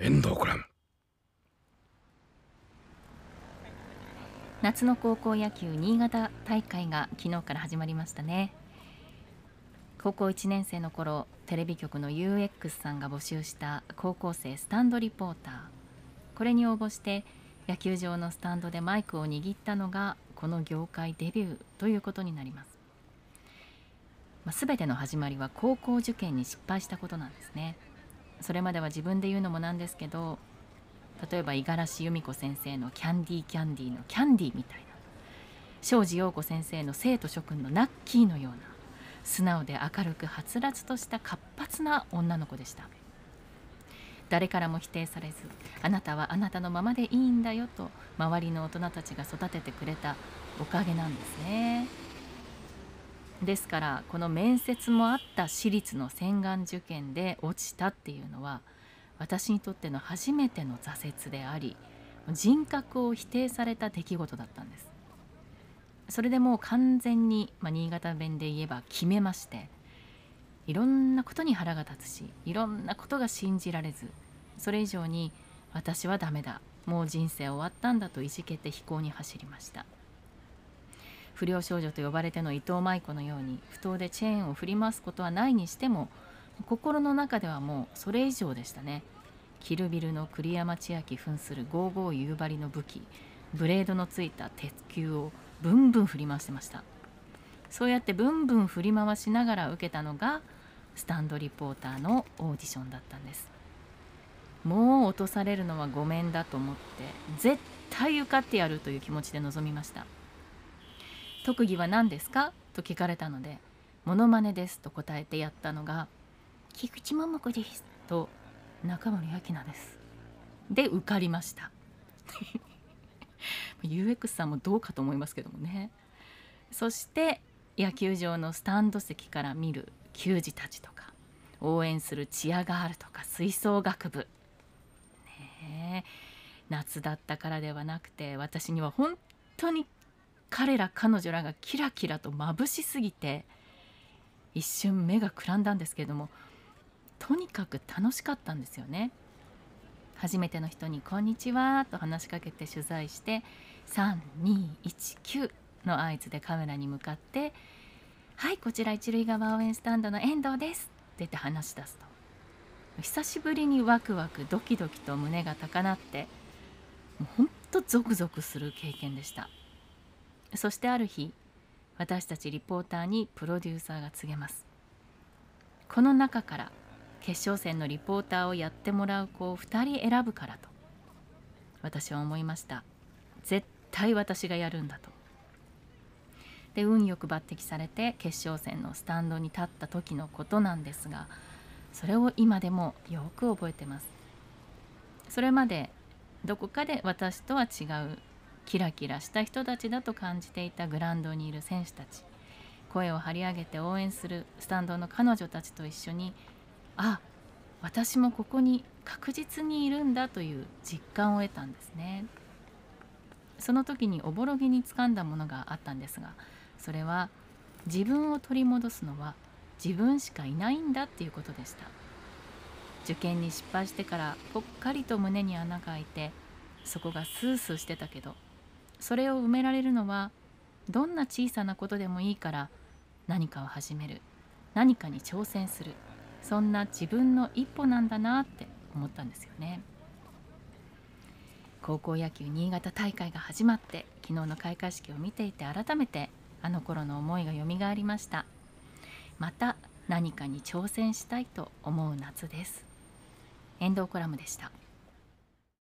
遠藤くん夏の高校野球新潟大会が昨日から始まりましたね。高校1年生の頃テレビ局の UX さんが募集した高校生スタンドリポーター。これに応募して野球場のスタンドでマイクを握ったのがこの業界デビューということになります、まあ、全ての始まりは高校受験に失敗したことなんですね。それまでは自分で言うのもなんですけど例えば五十嵐由美子先生の「キャンディーキャンディー」のキャンディーみたいな庄司陽子先生の生徒諸君のナッキーのような素直で明るくはつらつとした活発な女の子でした。誰からも否定されずあなたはあなたのままでいいんだよと周りの大人たちが育ててくれたおかげなんですね。ですからこの面接もあった私立の洗顔受験で落ちたっていうのは私にとっての初めての挫折であり人格を否定された出来事だったんです。それでもう完全に、まあ、新潟弁で言えば決めましていろんなことに腹が立つしいろんなことが信じられずそれ以上に私はダメだもう人生終わったんだといじけて飛行に走りました。不良少女と呼ばれての伊藤舞子のように不当でチェーンを振り回すことはないにしても心の中ではもうそれ以上でしたね。キルビルの栗山千明扮する55夕張の武器ブレードのついた鉄球をブンブン振り回してました。そうやってブンブン振り回しながら受けたのがスタンドリポーターのオーディションだったんです。もう落とされるのはごめんだと思って絶対受かってやるという気持ちで臨みました。特技は何ですか？と聞かれたのでモノマネですと答えてやったのが菊池桃子ですと中森明菜です。で受かりました。UX さんもどうかと思いますけどもね。そして野球場のスタンド席から見る球児たちとか応援するチアガールとか吹奏楽部。ね夏だったからではなくて私には本当に彼ら彼女らがキラキラと眩しすぎて一瞬目がくらんだんですけれどもとにかく楽しかったんですよね。初めての人に「こんにちは」と話しかけて取材して3219の合図でカメラに向かって「はいこちら一塁側応援スタンドの遠藤です」って言って話し出すと久しぶりにワクワクドキドキと胸が高鳴ってもうほんとゾクゾクする経験でしたそしてある日私たちリポーターにプロデューサーが告げます。この中から決勝戦のリポーターをやってもらう子を2人選ぶからと私は思いました。絶対私がやるんだと。で運よく抜擢されて決勝戦のスタンドに立った時のことなんですがそれを今でもよく覚えてます。それまでどこかで私とは違うキラキラした人たちだと感じていたグラウンドにいる選手たち。声を張り上げて応援するスタンドの彼女たちと一緒にあ私もここに確実にいるんだという実感を得たんですね。その時におぼろげに掴んだものがあったんですがそれは自分を取り戻すのは自分しかいないんだっていうことでした。受験に失敗してからぽっかりと胸に穴が開いてそこがスースーしてたけどそれを埋められるのはどんな小さなことでもいいから何かを始める何かに挑戦するそんな自分の一歩なんだなって思ったんですよね。高校野球新潟大会が始まって昨日の開会式を見ていて改めてあの頃の思いがよみがえりました。また何かに挑戦したいと思う夏です。遠藤コラムでした。